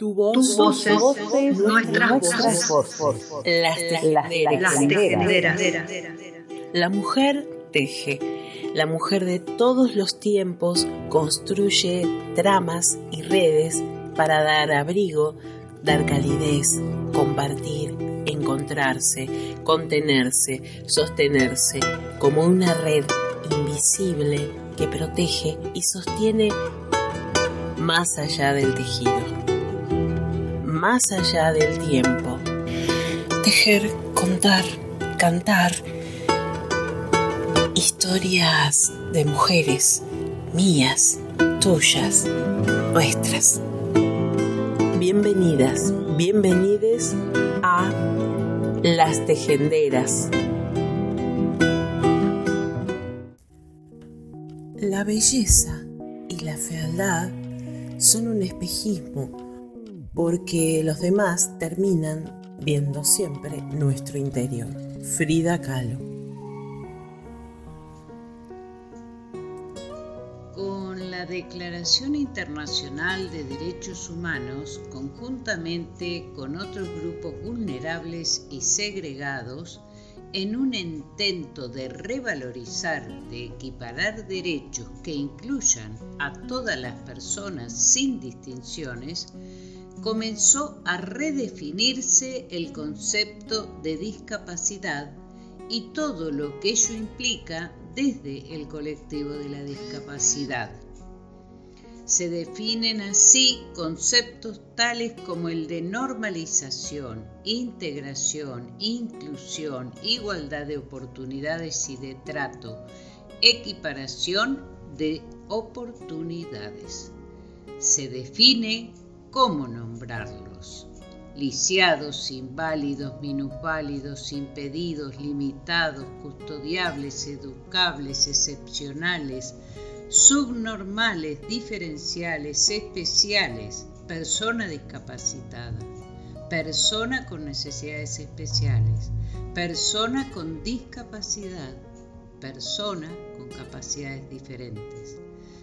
Tu voz, Tus voces, voces, nuestras nuestras voces. Las tejenderas. Las tejenderas. La mujer teje. La mujer de todos los tiempos construye tramas y redes para dar abrigo, dar calidez, compartir, encontrarse, contenerse, sostenerse, como una red invisible que protege y sostiene más allá del tejido, más allá del tiempo. Tejer, contar, cantar, historias de mujeres, mías, tuyas, nuestras. Bienvenidas, bienvenides a Las Tejenderas. La belleza y la fealdad son un espejismo porque los demás terminan viendo siempre nuestro interior. Frida Kahlo. Con la Declaración Internacional de Derechos Humanos, conjuntamente con otros grupos vulnerables y segregados, en un intento de revalorizar, de equiparar derechos que incluyan a todas las personas sin distinciones, comenzó a redefinirse el concepto de discapacidad y todo lo que ello implica desde el colectivo de la discapacidad. Se definen así conceptos tales como el de normalización, integración, inclusión, igualdad de oportunidades y de trato, equiparación de oportunidades. Se define cómo nombrarlos. Lisiados, inválidos, minusválidos, impedidos, limitados, custodiables, educables, excepcionales, subnormales, diferenciales, especiales, persona discapacitada, persona con necesidades especiales, persona con discapacidad, persona con capacidades diferentes.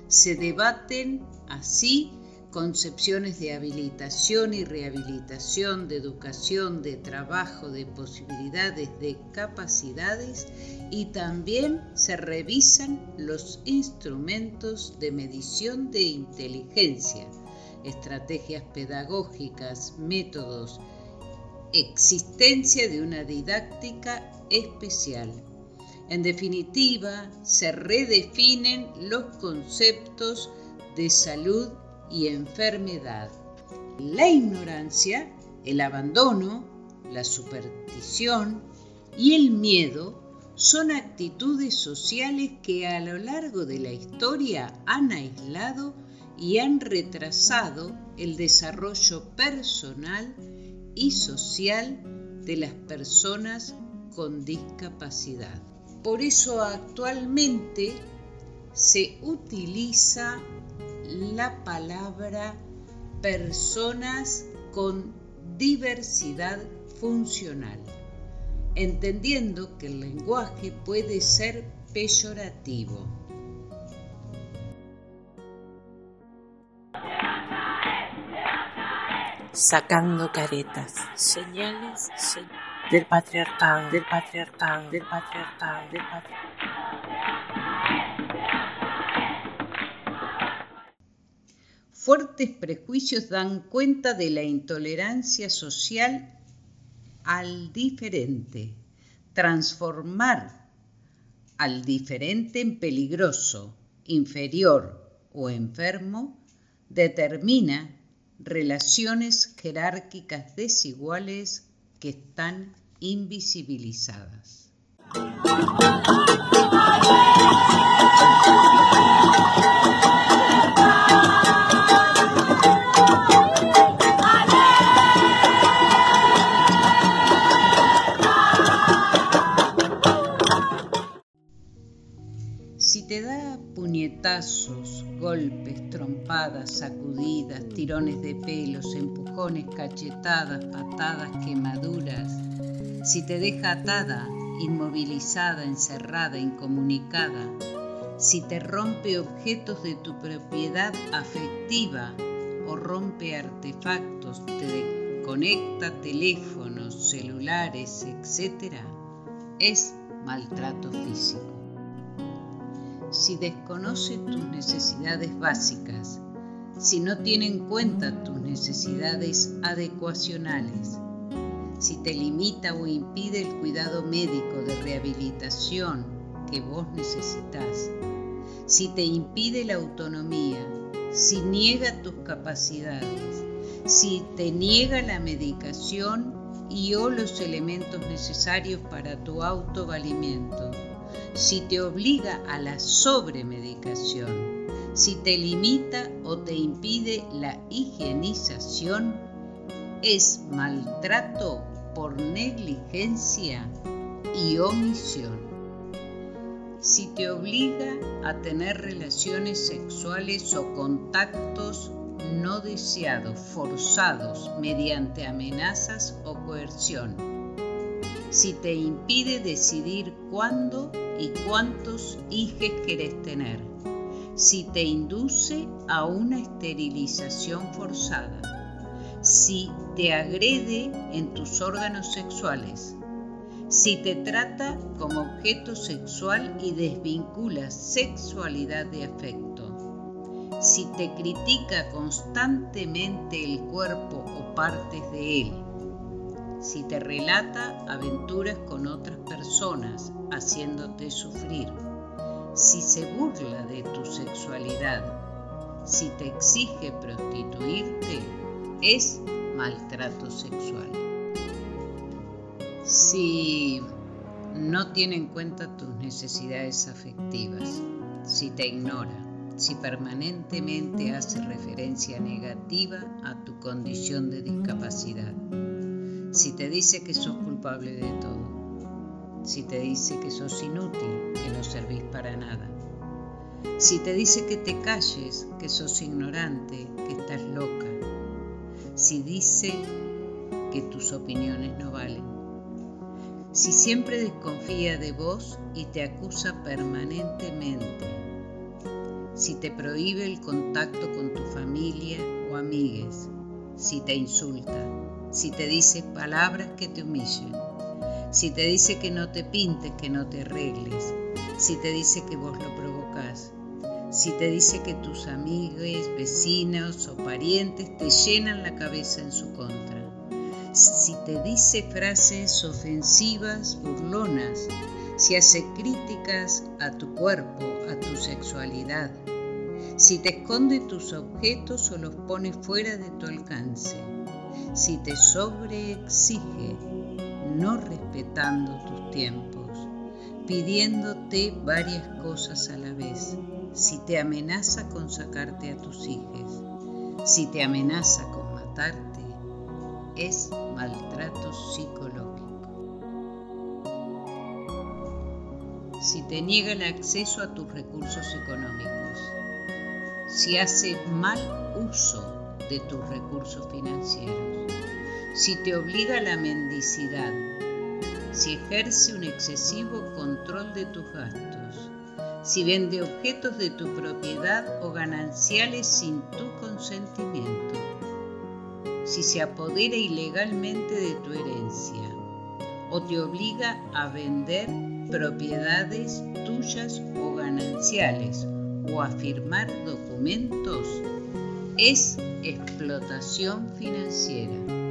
Se debaten así concepciones de habilitación y rehabilitación, de educación, de trabajo, de posibilidades, de capacidades y también se revisan los instrumentos de medición de inteligencia, estrategias pedagógicas, métodos, existencia de una didáctica especial. En definitiva, se redefinen los conceptos de salud y enfermedad. La ignorancia, el abandono, la superstición y el miedo son actitudes sociales que a lo largo de la historia han aislado y han retrasado el desarrollo personal y social de las personas con discapacidad. Por eso actualmente se utiliza la palabra personas con diversidad funcional, entendiendo que el lenguaje puede ser peyorativo. Sacando caretas, señales, del patriarcado, del patriarcado, del patriarcado, del patriarcado. Fuertes prejuicios dan cuenta de la intolerancia social al diferente. Transformar al diferente en peligroso, inferior o enfermo determina relaciones jerárquicas desiguales que están invisibilizadas. Golpes, trompadas, sacudidas, tirones de pelos, empujones, cachetadas, patadas, quemaduras, si te deja atada, inmovilizada, encerrada, incomunicada, si te rompe objetos de tu propiedad afectiva o rompe artefactos, te conecta teléfonos, celulares, etc., es maltrato físico. Si desconoce tus necesidades básicas, si no tiene en cuenta tus necesidades adecuacionales, si te limita o impide el cuidado médico de rehabilitación que vos necesitas, si te impide la autonomía, si niega tus capacidades, si te niega la medicación y o los elementos necesarios para tu autovalimiento, si te obliga a la sobremedicación, si te limita o te impide la higienización, es maltrato por negligencia y omisión. Si te obliga a tener relaciones sexuales o contactos no deseados, forzados, mediante amenazas o coerción. Si te impide decidir cuándo y cuántos hijos querés tener. Si te induce a una esterilización forzada. Si te agrede en tus órganos sexuales, si te trata como objeto sexual y desvincula sexualidad de afecto, si te critica constantemente el cuerpo o partes de él, si te relata aventuras con otras personas haciéndote sufrir, si se burla de tu sexualidad, si te exige prostituirte, es maltrato sexual. Si no tiene en cuenta tus necesidades afectivas, si te ignora, si permanentemente hace referencia negativa a tu condición de discapacidad, si te dice que sos culpable de todo, si te dice que sos inútil, que no servís para nada, si te dice que te calles, que sos ignorante, que estás loca, si dice que tus opiniones no valen, si siempre desconfía de vos y te acusa permanentemente, si te prohíbe el contacto con tu familia o amigues, si te insulta, si te dice palabras que te humillen, si te dice que no te pintes, que no te arregles, si te dice que vos lo provocás, si te dice que tus amigos, vecinos o parientes te llenan la cabeza en su contra, si te dice frases ofensivas, burlonas, si hace críticas a tu cuerpo, a tu sexualidad, si te esconde tus objetos o los pone fuera de tu alcance, si te sobreexige, no respetando tus tiempos, pidiéndote varias cosas a la vez si te amenaza con sacarte a tus hijos, si te amenaza con matarte, es maltrato psicológico. Si te niega el acceso a tus recursos económicos, si hace mal uso de tus recursos financieros, si te obliga a la mendicidad, si ejerce un excesivo control de tus gastos, si vende objetos de tu propiedad o gananciales sin tu consentimiento, si se apodera ilegalmente de tu herencia o te obliga a vender propiedades tuyas o gananciales o a firmar documentos, es explotación financiera.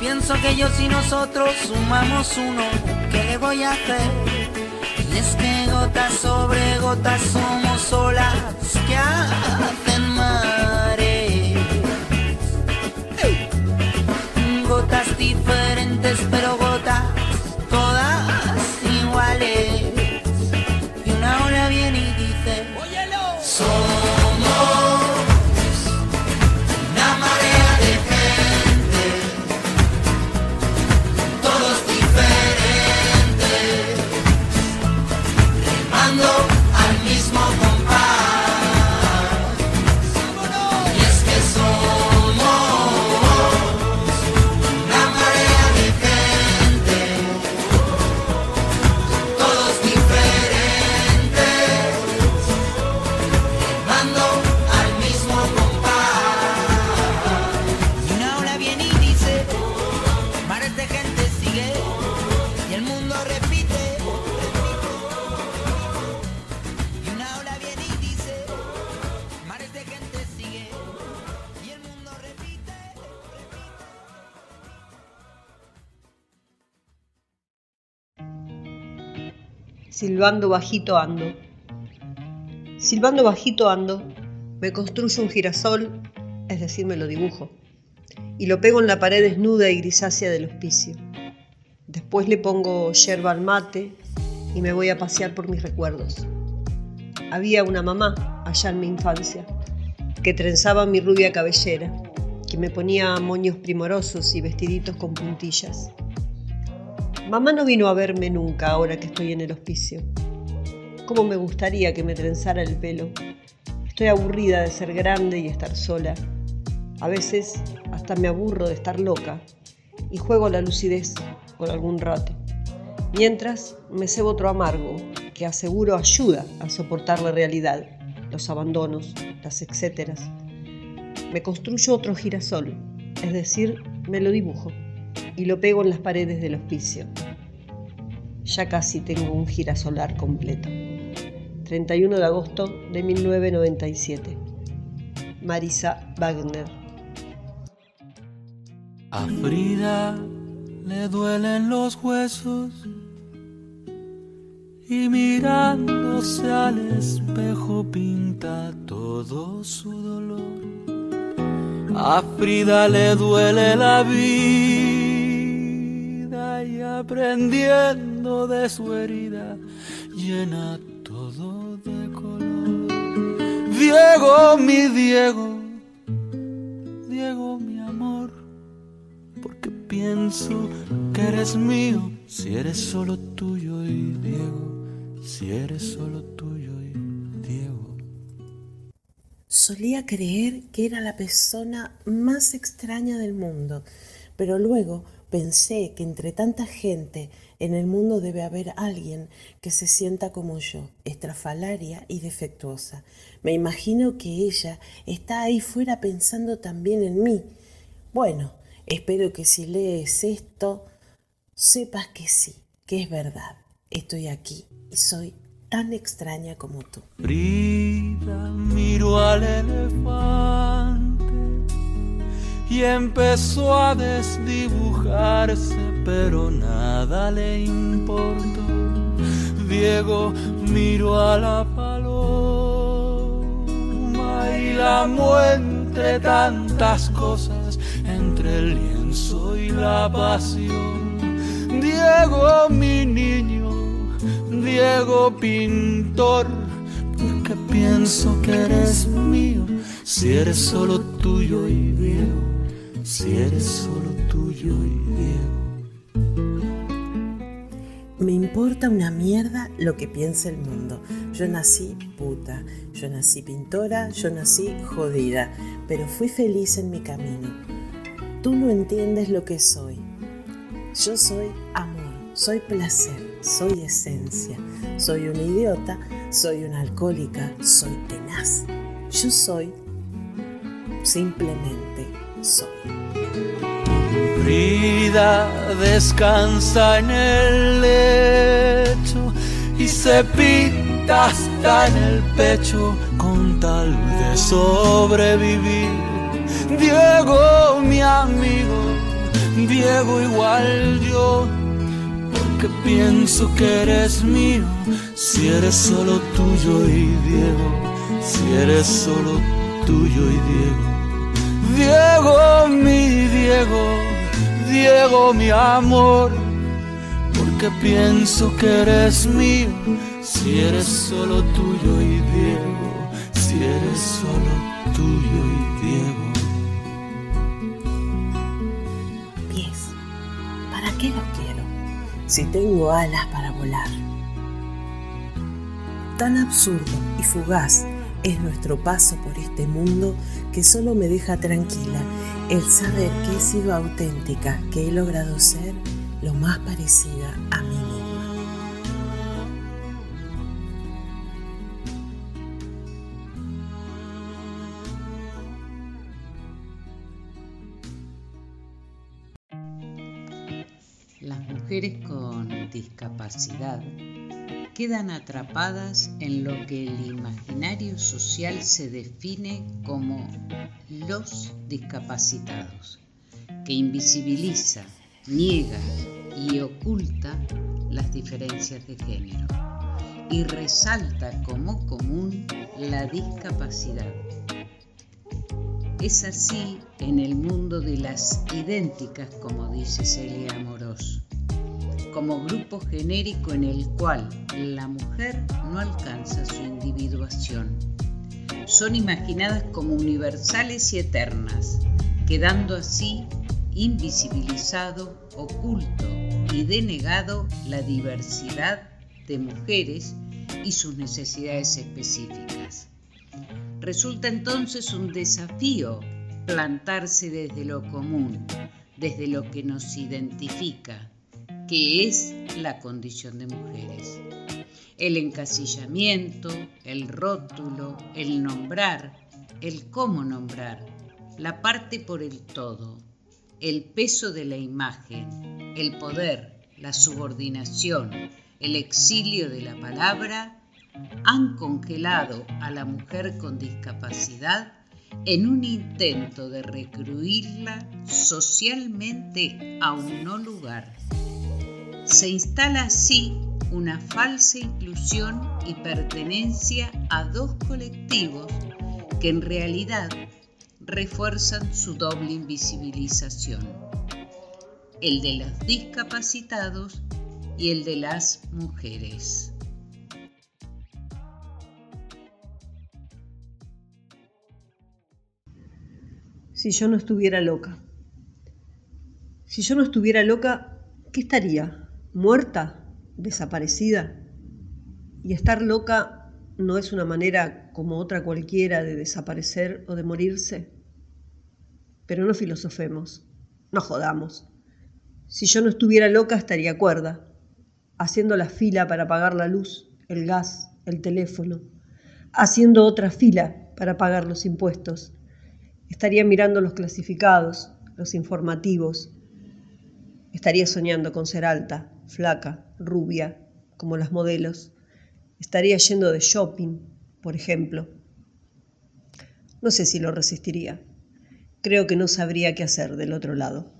Pienso que yo y nosotros sumamos uno? ¿Qué le voy a hacer? Y es que gotas sobre gotas somos olas que hacen mares. Silbando bajito ando. Silbando bajito ando, me construyo un girasol, es decir, me lo dibujo, y lo pego en la pared desnuda y grisácea del hospicio. Después le pongo yerba al mate y me voy a pasear por mis recuerdos. Había una mamá allá en mi infancia que trenzaba mi rubia cabellera, que me ponía moños primorosos y vestiditos con puntillas. Mamá no vino a verme nunca ahora que estoy en el hospicio. ¿Cómo me gustaría que me trenzara el pelo? Estoy aburrida de ser grande y estar sola. A veces hasta me aburro de estar loca y juego la lucidez por algún rato. Mientras me cebo otro amargo que aseguro ayuda a soportar la realidad, los abandonos, las etcéteras. Me construyo otro girasol, es decir, me lo dibujo y lo pego en las paredes del hospicio. Ya casi tengo un girasolar completo. 31 de agosto de 1997. Marisa Wagner. A Frida le duelen los huesos y mirándose al espejo pinta todo su dolor. A Frida le duele la vida aprendiendo de su herida llena todo de color. Diego, mi Diego, Diego, mi amor, porque pienso que eres mío si eres solo tuyo y Diego, si eres solo tuyo y Diego. Solía creer que era la persona más extraña del mundo, pero luego Pensé que entre tanta gente en el mundo debe haber alguien que se sienta como yo, estrafalaria y defectuosa. Me imagino que ella está ahí fuera pensando también en mí. Bueno, espero que si lees esto, sepas que sí, que es verdad. Estoy aquí y soy tan extraña como tú. Y empezó a desdibujarse, pero nada le importó. Diego miró a la paloma y la entre tantas cosas, entre el lienzo y la pasión. Diego, mi niño, Diego pintor, porque pienso que eres mío, si eres solo tuyo y Diego si eres solo tuyo y Diego. Me importa una mierda lo que piensa el mundo. Yo nací puta, yo nací pintora, yo nací jodida, pero fui feliz en mi camino. Tú no entiendes lo que soy. Yo soy amor, soy placer, soy esencia, soy una idiota, soy una alcohólica, soy tenaz. Yo soy simplemente soy. Frida descansa en el lecho y se pinta hasta en el pecho con tal de sobrevivir. Diego, mi amigo, Diego igual yo, porque pienso que eres mío, si eres solo tuyo y Diego, si eres solo tuyo y Diego. Diego, mi Diego, Diego, mi amor, porque pienso que eres mío, si eres solo tuyo y Diego, si eres solo tuyo y Diego. Pies, ¿para qué los quiero si tengo alas para volar? Tan absurdo y fugaz es nuestro paso por este mundo que solo me deja tranquila. El saber que he sido auténtica, que he logrado ser lo más parecida a mí mujeres con discapacidad quedan atrapadas en lo que el imaginario social se define como los discapacitados, que invisibiliza, niega y oculta las diferencias de género y resalta como común la discapacidad. Es así en el mundo de las idénticas, como dice Celia Amorós como grupo genérico en el cual la mujer no alcanza su individuación. Son imaginadas como universales y eternas, quedando así invisibilizado, oculto y denegado la diversidad de mujeres y sus necesidades específicas. Resulta entonces un desafío plantarse desde lo común, desde lo que nos identifica, que es la condición de mujeres. El encasillamiento, el rótulo, el nombrar, el cómo nombrar, la parte por el todo, el peso de la imagen, el poder, la subordinación, el exilio de la palabra, han congelado a la mujer con discapacidad en un intento de recruirla socialmente a un no lugar se instala así una falsa inclusión y pertenencia a dos colectivos que en realidad refuerzan su doble invisibilización, el de los discapacitados y el de las mujeres. Si yo no estuviera loca. Si yo no estuviera loca, ¿qué estaría? Muerta, desaparecida. Y estar loca no es una manera como otra cualquiera de desaparecer o de morirse. Pero no filosofemos, no jodamos. Si yo no estuviera loca estaría cuerda, haciendo la fila para pagar la luz, el gas, el teléfono, haciendo otra fila para pagar los impuestos. Estaría mirando los clasificados, los informativos. Estaría soñando con ser alta, flaca, rubia, como las modelos. Estaría yendo de shopping, por ejemplo. No sé si lo resistiría. Creo que no sabría qué hacer del otro lado.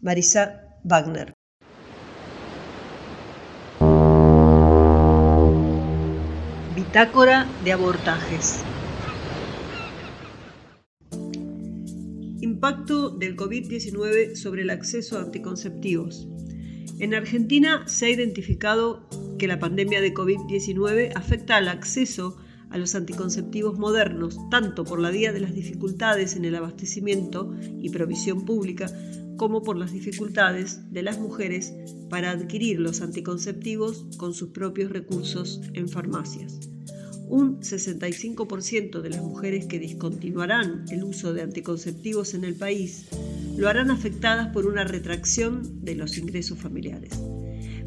Marisa Wagner. Bitácora de abortajes. Impacto del COVID-19 sobre el acceso a anticonceptivos. En Argentina se ha identificado que la pandemia de COVID-19 afecta al acceso a los anticonceptivos modernos, tanto por la vía de las dificultades en el abastecimiento y provisión pública, como por las dificultades de las mujeres para adquirir los anticonceptivos con sus propios recursos en farmacias un 65% de las mujeres que discontinuarán el uso de anticonceptivos en el país lo harán afectadas por una retracción de los ingresos familiares,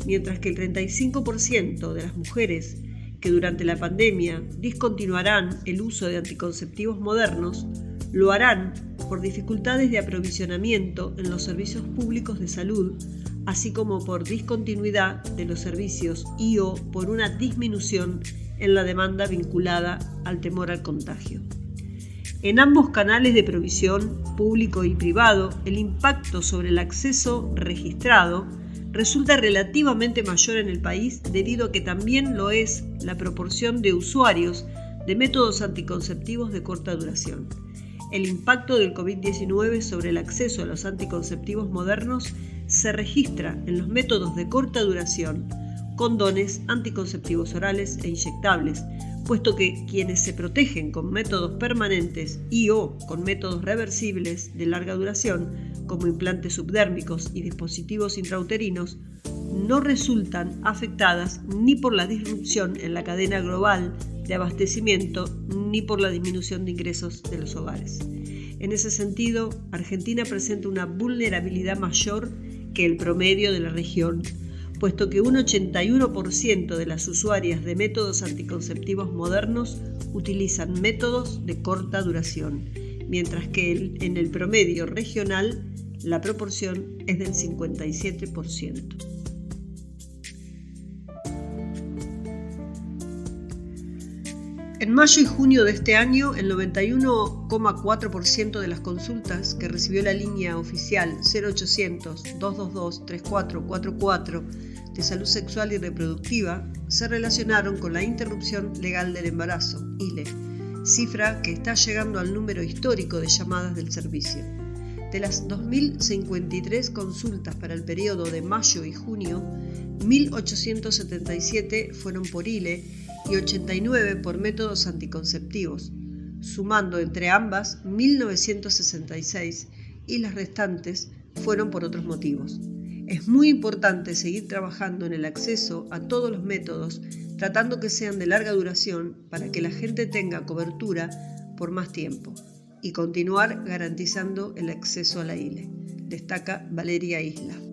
mientras que el 35% de las mujeres que durante la pandemia discontinuarán el uso de anticonceptivos modernos lo harán por dificultades de aprovisionamiento en los servicios públicos de salud así como por discontinuidad de los servicios y o por una disminución en la demanda vinculada al temor al contagio. En ambos canales de provisión, público y privado, el impacto sobre el acceso registrado resulta relativamente mayor en el país debido a que también lo es la proporción de usuarios de métodos anticonceptivos de corta duración. El impacto del COVID-19 sobre el acceso a los anticonceptivos modernos se registra en los métodos de corta duración, condones, anticonceptivos orales e inyectables, puesto que quienes se protegen con métodos permanentes y o con métodos reversibles de larga duración, como implantes subdérmicos y dispositivos intrauterinos, no resultan afectadas ni por la disrupción en la cadena global de abastecimiento ni por la disminución de ingresos de los hogares. En ese sentido, Argentina presenta una vulnerabilidad mayor que el promedio de la región, puesto que un 81% de las usuarias de métodos anticonceptivos modernos utilizan métodos de corta duración, mientras que en el promedio regional la proporción es del 57%. En mayo y junio de este año, el 91,4% de las consultas que recibió la línea oficial 0800-222-3444 de salud sexual y reproductiva se relacionaron con la interrupción legal del embarazo, ILE, cifra que está llegando al número histórico de llamadas del servicio. De las 2.053 consultas para el periodo de mayo y junio, 1.877 fueron por ILE y 89 por métodos anticonceptivos, sumando entre ambas 1966 y las restantes fueron por otros motivos. Es muy importante seguir trabajando en el acceso a todos los métodos, tratando que sean de larga duración para que la gente tenga cobertura por más tiempo y continuar garantizando el acceso a la ILE, destaca Valeria Isla.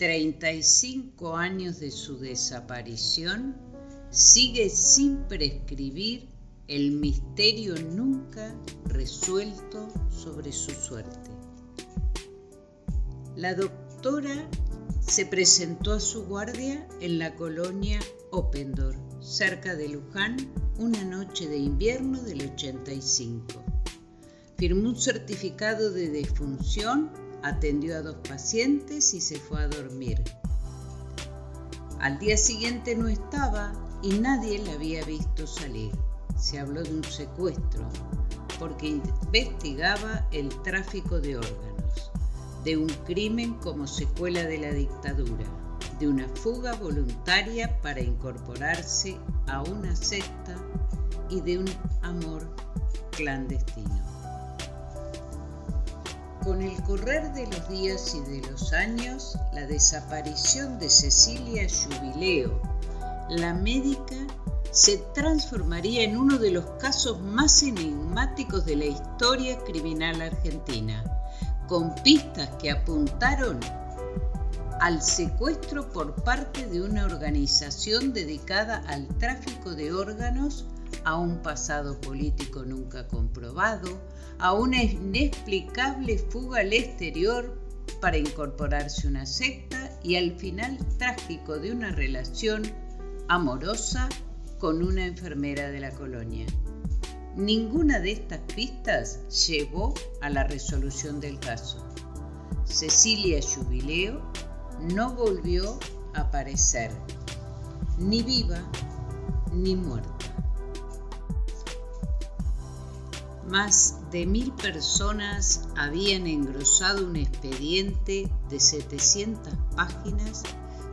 35 años de su desaparición, sigue sin prescribir el misterio nunca resuelto sobre su suerte. La doctora se presentó a su guardia en la colonia Opendor, cerca de Luján, una noche de invierno del 85. Firmó un certificado de defunción atendió a dos pacientes y se fue a dormir. Al día siguiente no estaba y nadie la había visto salir. Se habló de un secuestro porque investigaba el tráfico de órganos, de un crimen como secuela de la dictadura, de una fuga voluntaria para incorporarse a una secta y de un amor clandestino. Con el correr de los días y de los años, la desaparición de Cecilia Jubileo, la médica, se transformaría en uno de los casos más enigmáticos de la historia criminal argentina, con pistas que apuntaron al secuestro por parte de una organización dedicada al tráfico de órganos a un pasado político nunca comprobado, a una inexplicable fuga al exterior para incorporarse a una secta y al final trágico de una relación amorosa con una enfermera de la colonia. Ninguna de estas pistas llevó a la resolución del caso. Cecilia Jubileo no volvió a aparecer, ni viva ni muerta. Más de mil personas habían engrosado un expediente de 700 páginas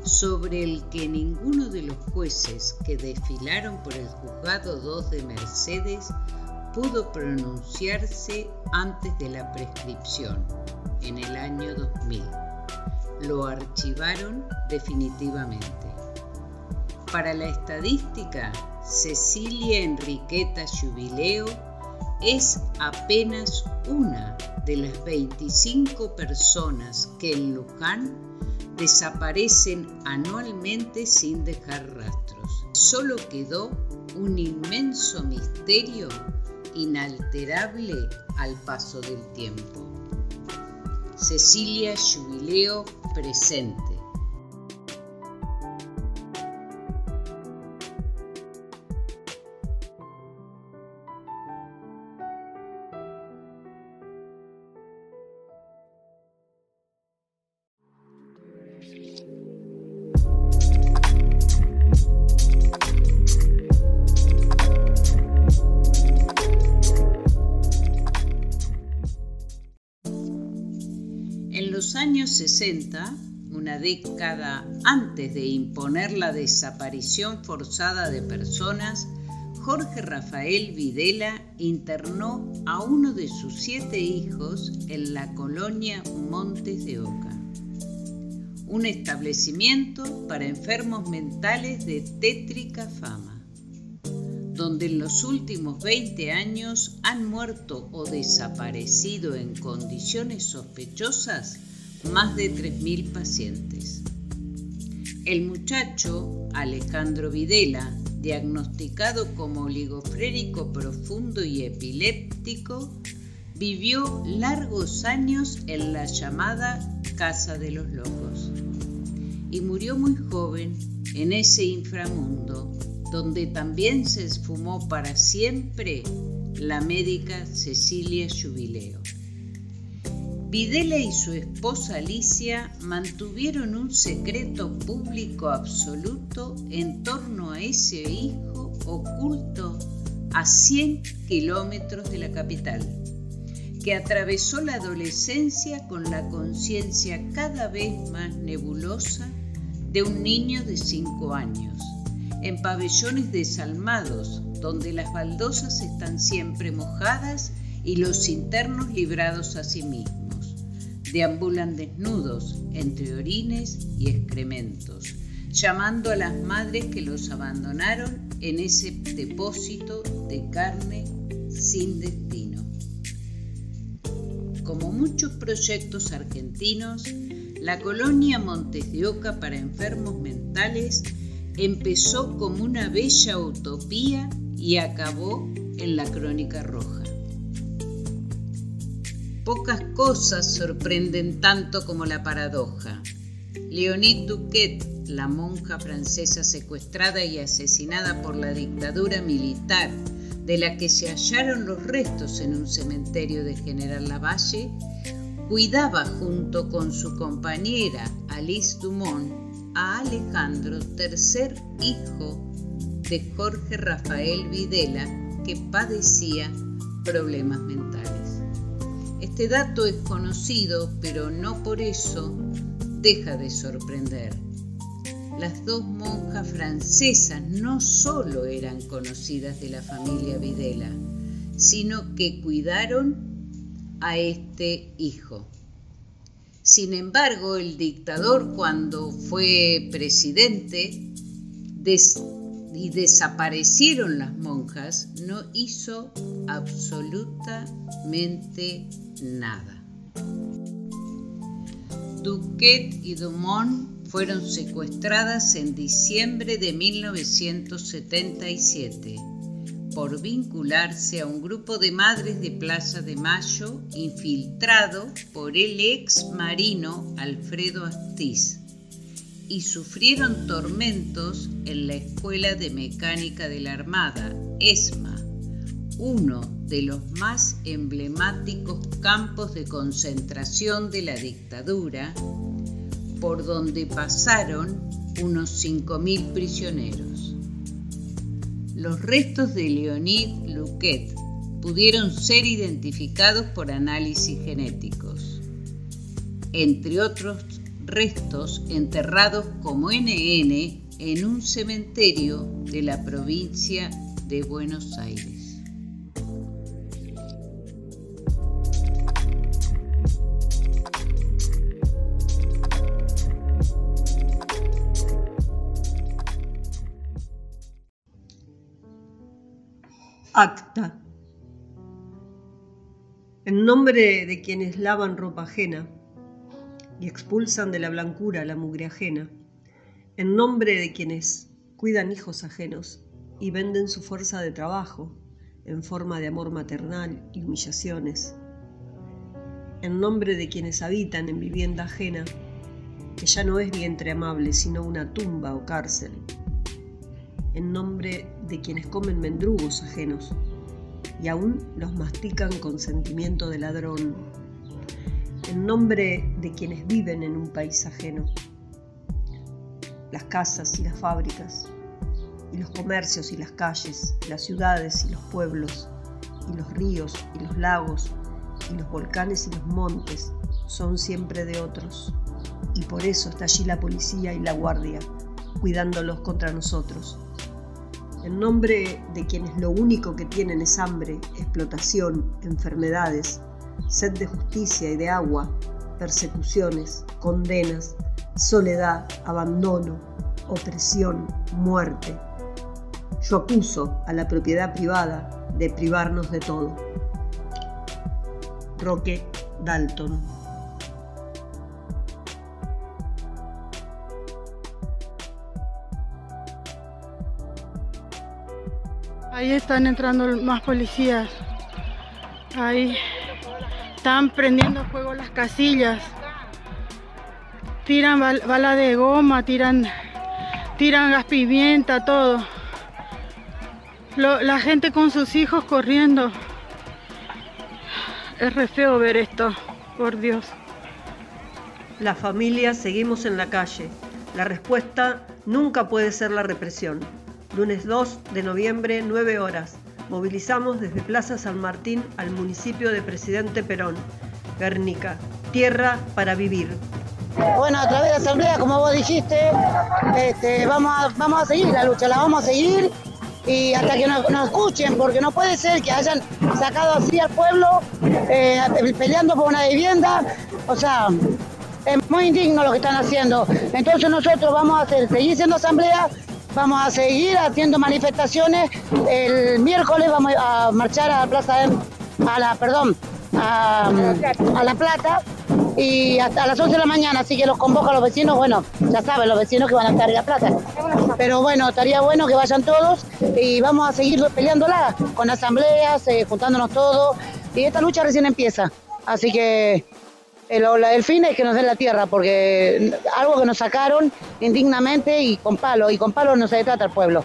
sobre el que ninguno de los jueces que desfilaron por el juzgado 2 de Mercedes pudo pronunciarse antes de la prescripción, en el año 2000. Lo archivaron definitivamente. Para la estadística, Cecilia Enriqueta Jubileo es apenas una de las 25 personas que en Luján desaparecen anualmente sin dejar rastros. Solo quedó un inmenso misterio inalterable al paso del tiempo. Cecilia Jubileo presente. 60, una década antes de imponer la desaparición forzada de personas, Jorge Rafael Videla internó a uno de sus siete hijos en la colonia Montes de Oca, un establecimiento para enfermos mentales de tétrica fama, donde en los últimos 20 años han muerto o desaparecido en condiciones sospechosas más de 3.000 pacientes. El muchacho, Alejandro Videla, diagnosticado como oligofrénico profundo y epiléptico, vivió largos años en la llamada Casa de los Locos y murió muy joven en ese inframundo donde también se esfumó para siempre la médica Cecilia Jubileo. Videla y su esposa Alicia mantuvieron un secreto público absoluto en torno a ese hijo oculto a 100 kilómetros de la capital, que atravesó la adolescencia con la conciencia cada vez más nebulosa de un niño de 5 años, en pabellones desalmados donde las baldosas están siempre mojadas y los internos librados a sí mismos deambulan desnudos entre orines y excrementos, llamando a las madres que los abandonaron en ese depósito de carne sin destino. Como muchos proyectos argentinos, la colonia Montes de Oca para enfermos mentales empezó como una bella utopía y acabó en la crónica roja. Pocas cosas sorprenden tanto como la paradoja. Leonid Duquet, la monja francesa secuestrada y asesinada por la dictadura militar, de la que se hallaron los restos en un cementerio de General Lavalle, cuidaba junto con su compañera Alice Dumont a Alejandro, tercer hijo de Jorge Rafael Videla, que padecía problemas mentales. Este dato es conocido, pero no por eso deja de sorprender. Las dos monjas francesas no solo eran conocidas de la familia Videla, sino que cuidaron a este hijo. Sin embargo, el dictador cuando fue presidente y desaparecieron las monjas, no hizo absolutamente nada. Duquet y Dumont fueron secuestradas en diciembre de 1977 por vincularse a un grupo de madres de Plaza de Mayo infiltrado por el ex marino Alfredo Astiz y sufrieron tormentos en la Escuela de Mecánica de la Armada, ESMA, uno de los más emblemáticos campos de concentración de la dictadura, por donde pasaron unos 5.000 prisioneros. Los restos de Leonid Luquet pudieron ser identificados por análisis genéticos. Entre otros restos enterrados como NN en un cementerio de la provincia de Buenos Aires. Acta. En nombre de quienes lavan ropa ajena y expulsan de la blancura la mugre ajena, en nombre de quienes cuidan hijos ajenos y venden su fuerza de trabajo en forma de amor maternal y humillaciones, en nombre de quienes habitan en vivienda ajena, que ya no es vientre amable, sino una tumba o cárcel, en nombre de quienes comen mendrugos ajenos y aún los mastican con sentimiento de ladrón, en nombre de quienes viven en un país ajeno, las casas y las fábricas, y los comercios y las calles, las ciudades y los pueblos, y los ríos y los lagos, y los volcanes y los montes son siempre de otros, y por eso está allí la policía y la guardia, cuidándolos contra nosotros en nombre de quienes lo único que tienen es hambre, explotación, enfermedades, sed de justicia y de agua, persecuciones, condenas, soledad, abandono, opresión, muerte. Yo acuso a la propiedad privada de privarnos de todo. Roque Dalton Ahí están entrando más policías. Ahí están prendiendo fuego las casillas. Tiran bala de goma, tiran, tiran gas pimienta, todo. la gente con sus hijos corriendo. Es re feo ver esto, por Dios. La familia seguimos en la calle. La respuesta nunca puede ser la represión lunes 2 de noviembre, 9 horas. Movilizamos desde Plaza San Martín al municipio de Presidente Perón, Guernica, tierra para vivir. Bueno, a través de asamblea, como vos dijiste, este, vamos, a, vamos a seguir la lucha, la vamos a seguir y hasta que nos, escuchen, porque no puede ser que hayan sacado así al pueblo eh, peleando por una vivienda, o sea, es muy indigno lo que están haciendo. Entonces nosotros vamos a hacer, seguir siendo asamblea Vamos a seguir haciendo manifestaciones. El miércoles vamos a marchar a la Plaza a la, perdón, a, La Plata y hasta las 11 de la mañana, así que los convoco a los vecinos, bueno, ya saben, los vecinos que van a estar en La Plata. Pero bueno, estaría bueno que vayan todos y vamos a seguir peleándola con asambleas, eh, juntándonos todos y esta lucha recién empieza. Así que el, fin es que nos den la tierra, porque algo que nos sacaron indignamente y con palo, y con palo no se trata al pueblo.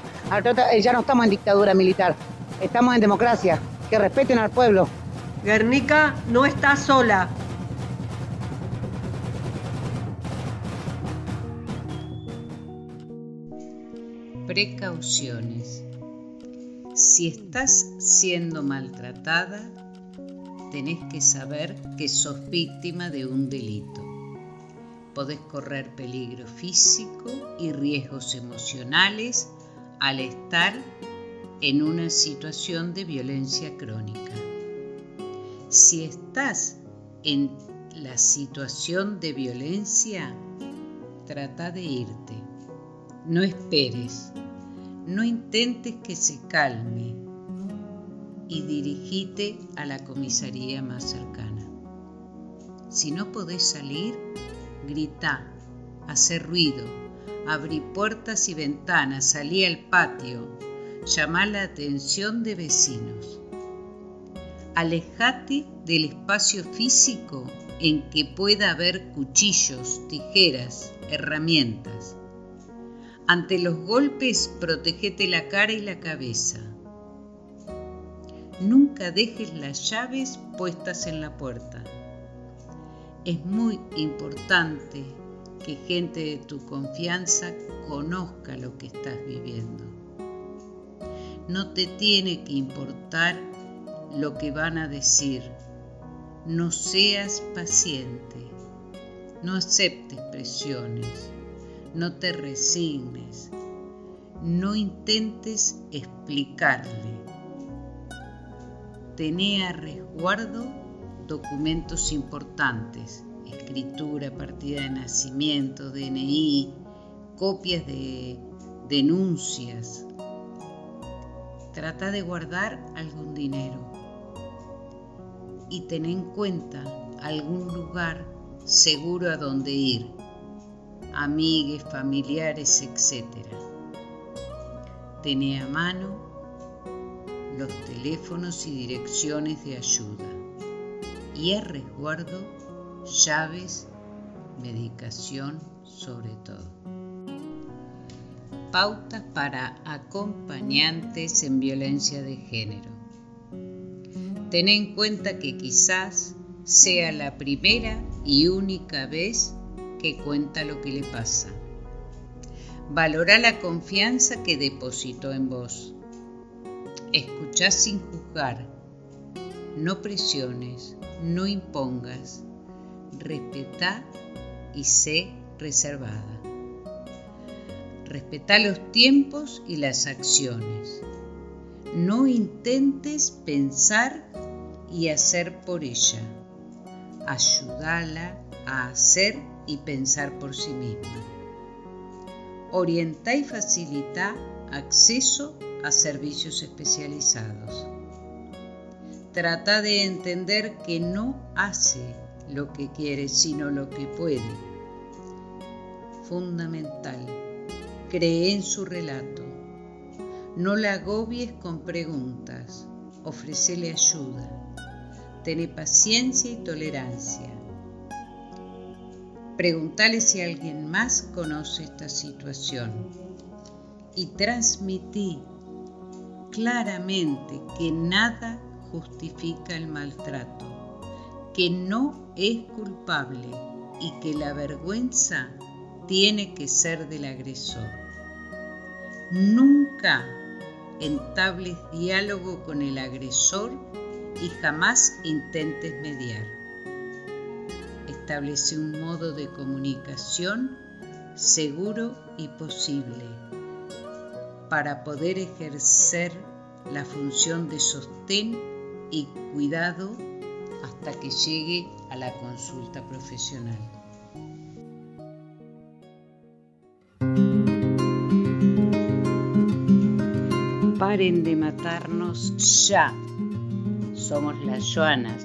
Ya no estamos en dictadura militar, estamos en democracia, que respeten al pueblo. Guernica no está sola. Precauciones. Si estás siendo maltratada, tenés que saber que sos víctima de un delito. Podés correr peligro físico y riesgos emocionales al estar en una situación de violencia crónica. Si estás en la situación de violencia, trata de irte. No esperes. No intentes que se calme y dirigite a la comisaría más cercana. Si no podés salir, grita, hace ruido, abrí puertas y ventanas, salí al patio, llama la atención de vecinos. Alejate del espacio físico en que pueda haber cuchillos, tijeras, herramientas. Ante los golpes, protegete la cara y la cabeza. Nunca dejes las llaves puestas en la puerta. Es muy importante que gente de tu confianza conozca lo que estás viviendo. No te tiene que importar lo que van a decir. No seas paciente. No aceptes presiones, no te resignes, no intentes explicarle. Tené a resguardo documentos importantes, escritura, partida de nacimiento, DNI, copias de denuncias. Trata de guardar algún dinero y ten en cuenta algún lugar seguro a donde ir, amigues, familiares, etc. Tené a mano los teléfonos y direcciones de ayuda y a resguardo llaves, medicación sobre todo. Pautas para acompañantes en violencia de género. Ten en cuenta que quizás sea la primera y única vez que cuenta lo que le pasa. Valora la confianza que depositó en vos. Escuchá sin juzgar. No presiones, no impongas. Respetá y sé reservada. Respetá los tiempos y las acciones. No intentes pensar y hacer por ella. Ayúdala a hacer y pensar por sí misma orienta y facilita acceso a servicios especializados. Trata de entender que no hace lo que quiere, sino lo que puede. Fundamental, cree en su relato. No la agobies con preguntas, ofrecele ayuda. Tené paciencia y tolerancia Preguntale si alguien más conoce esta situación y transmití claramente que nada justifica el maltrato, que no es culpable y que la vergüenza tiene que ser del agresor. Nunca entables diálogo con el agresor y jamás intentes mediar establece un modo de comunicación seguro y posible para poder ejercer la función de sostén y cuidado hasta que llegue a la consulta profesional. Paren de matarnos ya. Somos las Joanas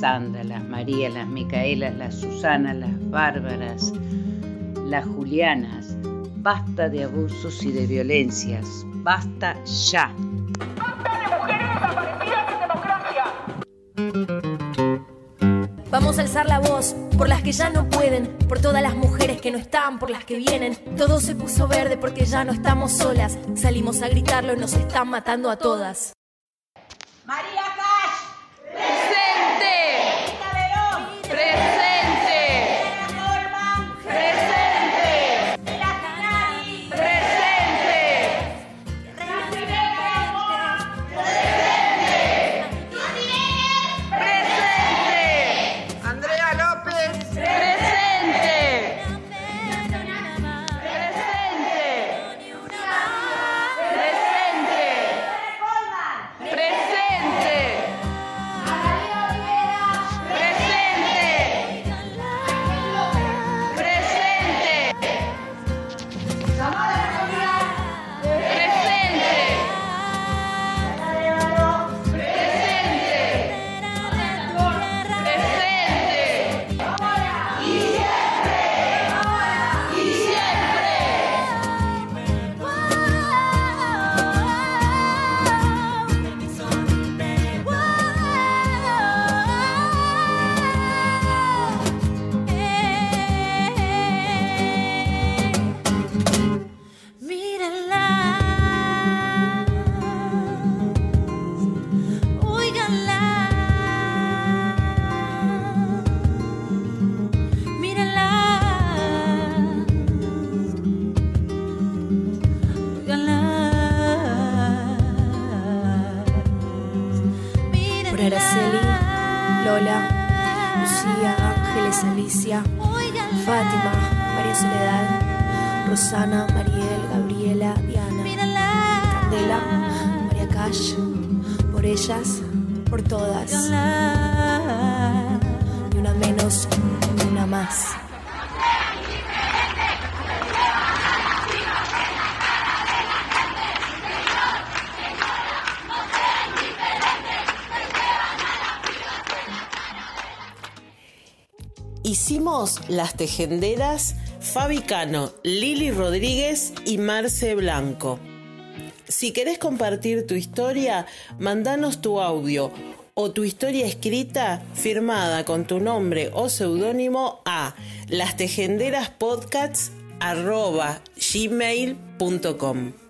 Sandra, las María, las Micaelas, las Susana, las Bárbaras, las Julianas. Basta de abusos y de violencias. Basta ya. ¡Basta de mujeres desaparecidas en democracia! Vamos a alzar la voz por las que ya no pueden, por todas las mujeres que no están, por las que vienen. Todo se puso verde porque ya no estamos solas. Salimos a gritarlo y nos están matando a todas. María las tejenderas Fabi Cano, Lili Rodríguez y Marce Blanco. Si querés compartir tu historia, mandanos tu audio o tu historia escrita firmada con tu nombre o seudónimo a lastejenderaspodcasts.gmail.com